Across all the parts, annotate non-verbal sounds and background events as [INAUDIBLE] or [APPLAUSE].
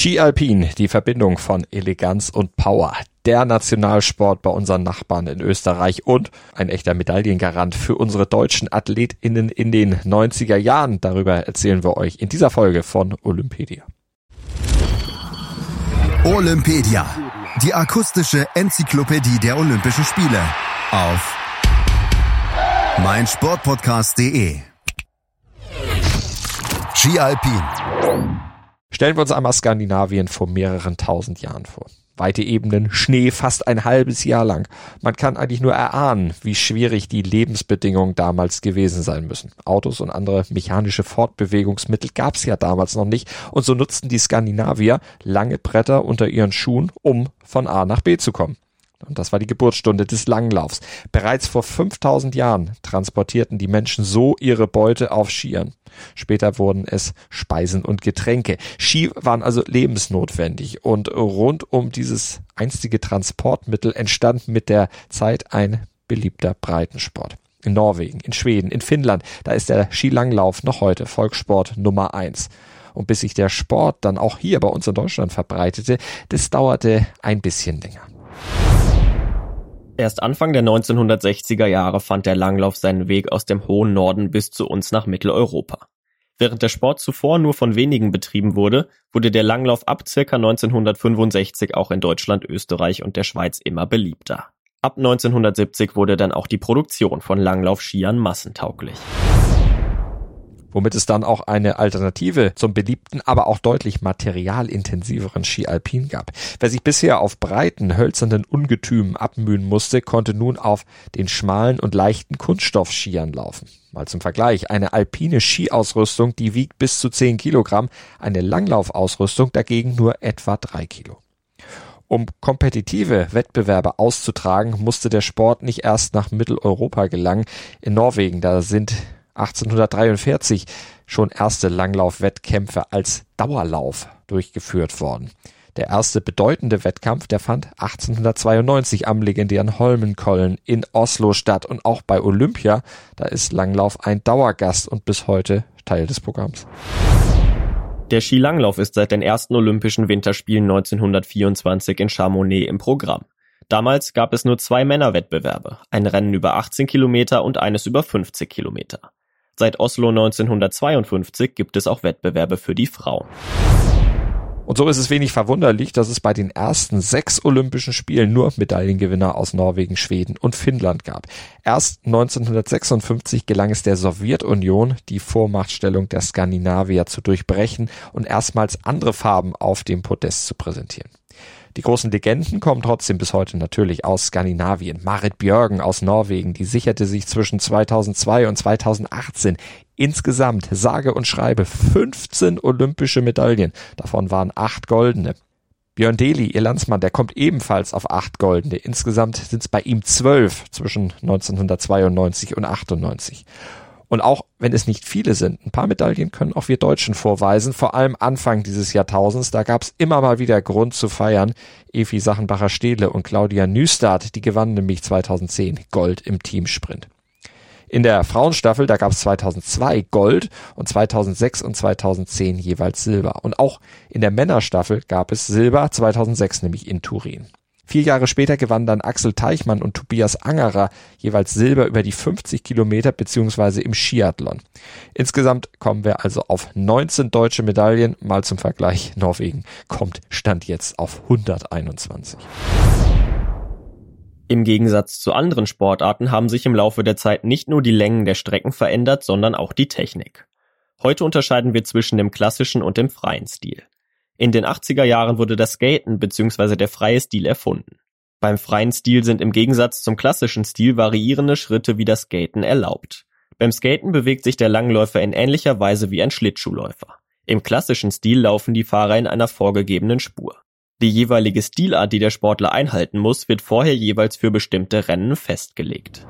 Ski Alpin, die Verbindung von Eleganz und Power. Der Nationalsport bei unseren Nachbarn in Österreich und ein echter Medaillengarant für unsere deutschen AthletInnen in den 90er Jahren. Darüber erzählen wir euch in dieser Folge von Olympedia. Olympedia, die akustische Enzyklopädie der Olympischen Spiele auf meinsportpodcast.de. Ski Alpin Stellen wir uns einmal Skandinavien vor mehreren tausend Jahren vor. Weite Ebenen, Schnee fast ein halbes Jahr lang. Man kann eigentlich nur erahnen, wie schwierig die Lebensbedingungen damals gewesen sein müssen. Autos und andere mechanische Fortbewegungsmittel gab es ja damals noch nicht und so nutzten die Skandinavier lange Bretter unter ihren Schuhen, um von A nach B zu kommen. Und das war die Geburtsstunde des Langlaufs. Bereits vor 5000 Jahren transportierten die Menschen so ihre Beute auf Skiern. Später wurden es Speisen und Getränke. Ski waren also lebensnotwendig und rund um dieses einstige Transportmittel entstand mit der Zeit ein beliebter Breitensport. In Norwegen, in Schweden, in Finnland, da ist der Skilanglauf noch heute Volkssport Nummer eins. Und bis sich der Sport dann auch hier bei uns in Deutschland verbreitete, das dauerte ein bisschen länger. Erst Anfang der 1960er Jahre fand der Langlauf seinen Weg aus dem hohen Norden bis zu uns nach Mitteleuropa. Während der Sport zuvor nur von wenigen betrieben wurde, wurde der Langlauf ab circa 1965 auch in Deutschland, Österreich und der Schweiz immer beliebter. Ab 1970 wurde dann auch die Produktion von Langlaufskiern massentauglich womit es dann auch eine Alternative zum beliebten, aber auch deutlich materialintensiveren Ski Alpin gab. Wer sich bisher auf breiten, hölzernen Ungetümen abmühen musste, konnte nun auf den schmalen und leichten Kunststoffskiern laufen. Mal zum Vergleich, eine alpine Skiausrüstung, die wiegt bis zu 10 Kilogramm, eine Langlaufausrüstung dagegen nur etwa 3 Kilo. Um kompetitive Wettbewerbe auszutragen, musste der Sport nicht erst nach Mitteleuropa gelangen. In Norwegen, da sind 1843 schon erste Langlaufwettkämpfe als Dauerlauf durchgeführt worden. Der erste bedeutende Wettkampf, der fand 1892 am legendären Holmenkollen in Oslo statt und auch bei Olympia, da ist Langlauf ein Dauergast und bis heute Teil des Programms. Der Skilanglauf ist seit den ersten Olympischen Winterspielen 1924 in Chamonix im Programm. Damals gab es nur zwei Männerwettbewerbe, ein Rennen über 18 Kilometer und eines über 50 Kilometer. Seit Oslo 1952 gibt es auch Wettbewerbe für die Frauen. Und so ist es wenig verwunderlich, dass es bei den ersten sechs Olympischen Spielen nur Medaillengewinner aus Norwegen, Schweden und Finnland gab. Erst 1956 gelang es der Sowjetunion, die Vormachtstellung der Skandinavier zu durchbrechen und erstmals andere Farben auf dem Podest zu präsentieren. Die großen Legenden kommen trotzdem bis heute natürlich aus Skandinavien. Marit Björgen aus Norwegen, die sicherte sich zwischen 2002 und 2018 insgesamt sage und schreibe 15 olympische Medaillen. Davon waren acht goldene. Björn Deli, ihr Landsmann, der kommt ebenfalls auf acht goldene. Insgesamt sind es bei ihm zwölf zwischen 1992 und 98. Und auch wenn es nicht viele sind, ein paar Medaillen können auch wir Deutschen vorweisen, vor allem Anfang dieses Jahrtausends, da gab es immer mal wieder Grund zu feiern. Evi Sachenbacher-Stehle und Claudia Nüstad, die gewannen nämlich 2010 Gold im Teamsprint. In der Frauenstaffel, da gab es 2002 Gold und 2006 und 2010 jeweils Silber. Und auch in der Männerstaffel gab es Silber, 2006 nämlich in Turin. Vier Jahre später gewannen dann Axel Teichmann und Tobias Angerer jeweils Silber über die 50 Kilometer beziehungsweise im Skiathlon. Insgesamt kommen wir also auf 19 deutsche Medaillen. Mal zum Vergleich, Norwegen kommt Stand jetzt auf 121. Im Gegensatz zu anderen Sportarten haben sich im Laufe der Zeit nicht nur die Längen der Strecken verändert, sondern auch die Technik. Heute unterscheiden wir zwischen dem klassischen und dem freien Stil. In den 80er Jahren wurde das Skaten bzw. der freie Stil erfunden. Beim freien Stil sind im Gegensatz zum klassischen Stil variierende Schritte wie das Skaten erlaubt. Beim Skaten bewegt sich der Langläufer in ähnlicher Weise wie ein Schlittschuhläufer. Im klassischen Stil laufen die Fahrer in einer vorgegebenen Spur. Die jeweilige Stilart, die der Sportler einhalten muss, wird vorher jeweils für bestimmte Rennen festgelegt.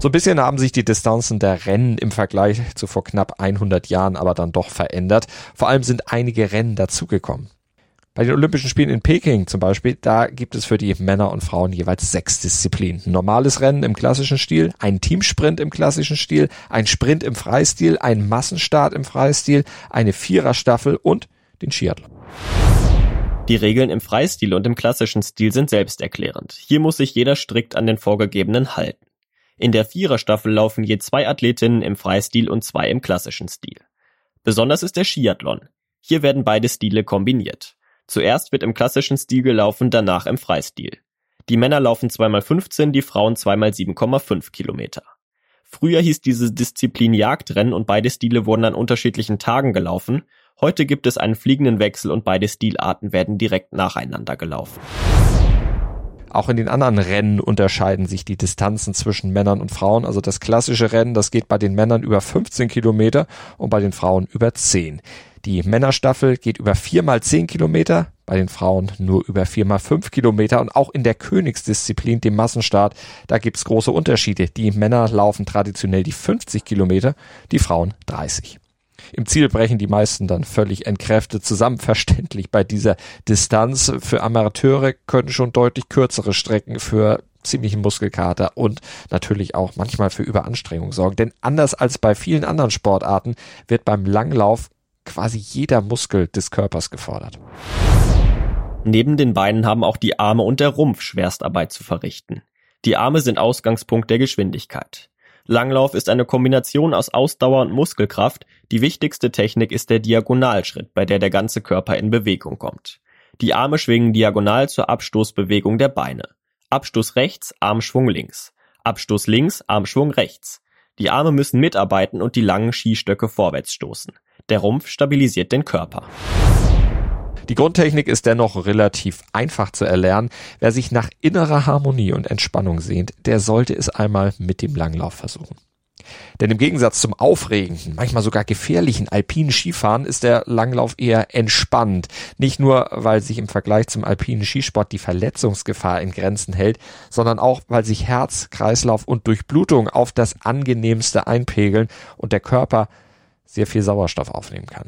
So ein bisschen haben sich die Distanzen der Rennen im Vergleich zu vor knapp 100 Jahren aber dann doch verändert. Vor allem sind einige Rennen dazugekommen. Bei den Olympischen Spielen in Peking zum Beispiel, da gibt es für die Männer und Frauen jeweils sechs Disziplinen. Ein normales Rennen im klassischen Stil, ein Teamsprint im klassischen Stil, ein Sprint im Freistil, ein Massenstart im Freistil, eine Viererstaffel und den Skiathlon. Die Regeln im Freistil und im klassischen Stil sind selbsterklärend. Hier muss sich jeder strikt an den vorgegebenen halten. In der Viererstaffel laufen je zwei Athletinnen im Freistil und zwei im klassischen Stil. Besonders ist der Skiathlon. Hier werden beide Stile kombiniert. Zuerst wird im klassischen Stil gelaufen, danach im Freistil. Die Männer laufen zweimal 15, die Frauen zweimal 7,5 Kilometer. Früher hieß diese Disziplin Jagdrennen und beide Stile wurden an unterschiedlichen Tagen gelaufen. Heute gibt es einen fliegenden Wechsel und beide Stilarten werden direkt nacheinander gelaufen. Auch in den anderen Rennen unterscheiden sich die Distanzen zwischen Männern und Frauen. Also das klassische Rennen, das geht bei den Männern über 15 Kilometer und bei den Frauen über 10. Die Männerstaffel geht über 4 mal 10 Kilometer, bei den Frauen nur über 4 mal 5 Kilometer und auch in der Königsdisziplin, dem Massenstart, da gibt's große Unterschiede. Die Männer laufen traditionell die 50 Kilometer, die Frauen 30. Im Ziel brechen die meisten dann völlig entkräftet zusammen. [LAUGHS] Verständlich bei dieser Distanz. Für Amateure können schon deutlich kürzere Strecken für ziemlichen Muskelkater und natürlich auch manchmal für Überanstrengung sorgen. Denn anders als bei vielen anderen Sportarten wird beim Langlauf quasi jeder Muskel des Körpers gefordert. Neben den Beinen haben auch die Arme und der Rumpf Schwerstarbeit zu verrichten. Die Arme sind Ausgangspunkt der Geschwindigkeit. Langlauf ist eine Kombination aus Ausdauer und Muskelkraft. Die wichtigste Technik ist der Diagonalschritt, bei der der ganze Körper in Bewegung kommt. Die Arme schwingen diagonal zur Abstoßbewegung der Beine. Abstoß rechts, Armschwung links. Abstoß links, Armschwung rechts. Die Arme müssen mitarbeiten und die langen Skistöcke vorwärts stoßen. Der Rumpf stabilisiert den Körper. Die Grundtechnik ist dennoch relativ einfach zu erlernen. Wer sich nach innerer Harmonie und Entspannung sehnt, der sollte es einmal mit dem Langlauf versuchen. Denn im Gegensatz zum aufregenden, manchmal sogar gefährlichen alpinen Skifahren ist der Langlauf eher entspannt. Nicht nur, weil sich im Vergleich zum alpinen Skisport die Verletzungsgefahr in Grenzen hält, sondern auch, weil sich Herz, Kreislauf und Durchblutung auf das angenehmste einpegeln und der Körper sehr viel Sauerstoff aufnehmen kann.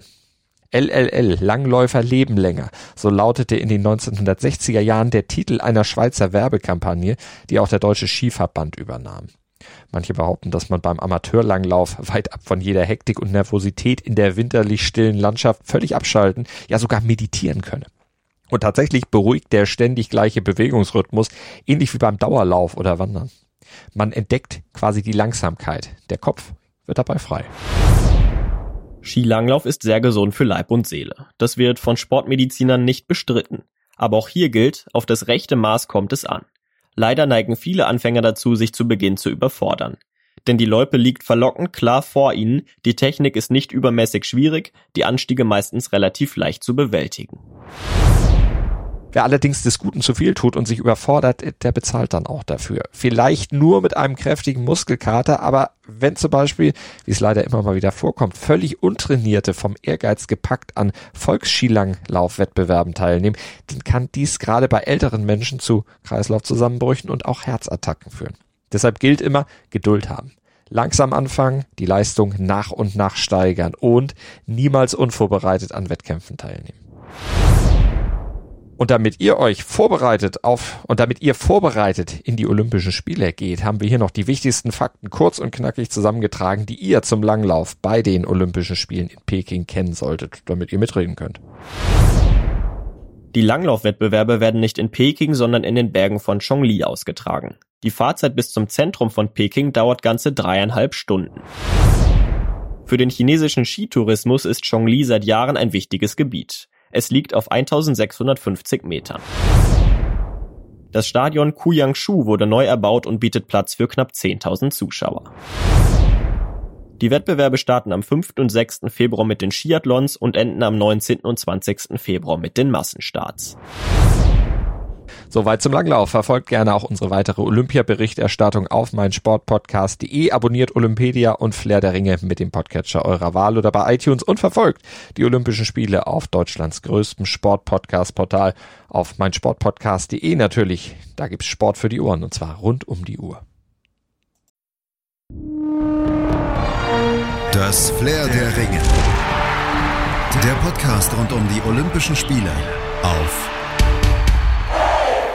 LLL, Langläufer leben länger. So lautete in den 1960er Jahren der Titel einer Schweizer Werbekampagne, die auch der Deutsche Skiverband übernahm. Manche behaupten, dass man beim Amateurlanglauf weit ab von jeder Hektik und Nervosität in der winterlich stillen Landschaft völlig abschalten, ja sogar meditieren könne. Und tatsächlich beruhigt der ständig gleiche Bewegungsrhythmus, ähnlich wie beim Dauerlauf oder Wandern. Man entdeckt quasi die Langsamkeit. Der Kopf wird dabei frei. Skilanglauf ist sehr gesund für Leib und Seele. Das wird von Sportmedizinern nicht bestritten. Aber auch hier gilt, auf das rechte Maß kommt es an. Leider neigen viele Anfänger dazu, sich zu Beginn zu überfordern. Denn die Loipe liegt verlockend klar vor ihnen, die Technik ist nicht übermäßig schwierig, die Anstiege meistens relativ leicht zu bewältigen. Wer allerdings des Guten zu viel tut und sich überfordert, der bezahlt dann auch dafür. Vielleicht nur mit einem kräftigen Muskelkater, aber wenn zum Beispiel, wie es leider immer mal wieder vorkommt, völlig untrainierte, vom Ehrgeiz gepackt an Volksskilanglaufwettbewerben teilnehmen, dann kann dies gerade bei älteren Menschen zu Kreislaufzusammenbrüchen und auch Herzattacken führen. Deshalb gilt immer Geduld haben. Langsam anfangen, die Leistung nach und nach steigern und niemals unvorbereitet an Wettkämpfen teilnehmen. Und damit ihr euch vorbereitet auf und damit ihr vorbereitet in die Olympischen Spiele geht, haben wir hier noch die wichtigsten Fakten kurz und knackig zusammengetragen, die ihr zum Langlauf bei den Olympischen Spielen in Peking kennen solltet, damit ihr mitreden könnt. Die Langlaufwettbewerbe werden nicht in Peking, sondern in den Bergen von Chongli ausgetragen. Die Fahrzeit bis zum Zentrum von Peking dauert ganze dreieinhalb Stunden. Für den chinesischen Skitourismus ist Chongli seit Jahren ein wichtiges Gebiet. Es liegt auf 1650 Metern. Das Stadion Kuyangshu wurde neu erbaut und bietet Platz für knapp 10.000 Zuschauer. Die Wettbewerbe starten am 5. und 6. Februar mit den Skiathlons und enden am 19. und 20. Februar mit den Massenstarts. Soweit zum Langlauf. Verfolgt gerne auch unsere weitere Olympia-Berichterstattung auf meinsportpodcast.de. Abonniert Olympedia und Flair der Ringe mit dem Podcatcher eurer Wahl oder bei iTunes und verfolgt die Olympischen Spiele auf Deutschlands größtem Sportpodcast-Portal auf meinsportpodcast.de natürlich. Da gibt's Sport für die Ohren und zwar rund um die Uhr. Das Flair der Ringe. Der Podcast rund um die Olympischen Spiele auf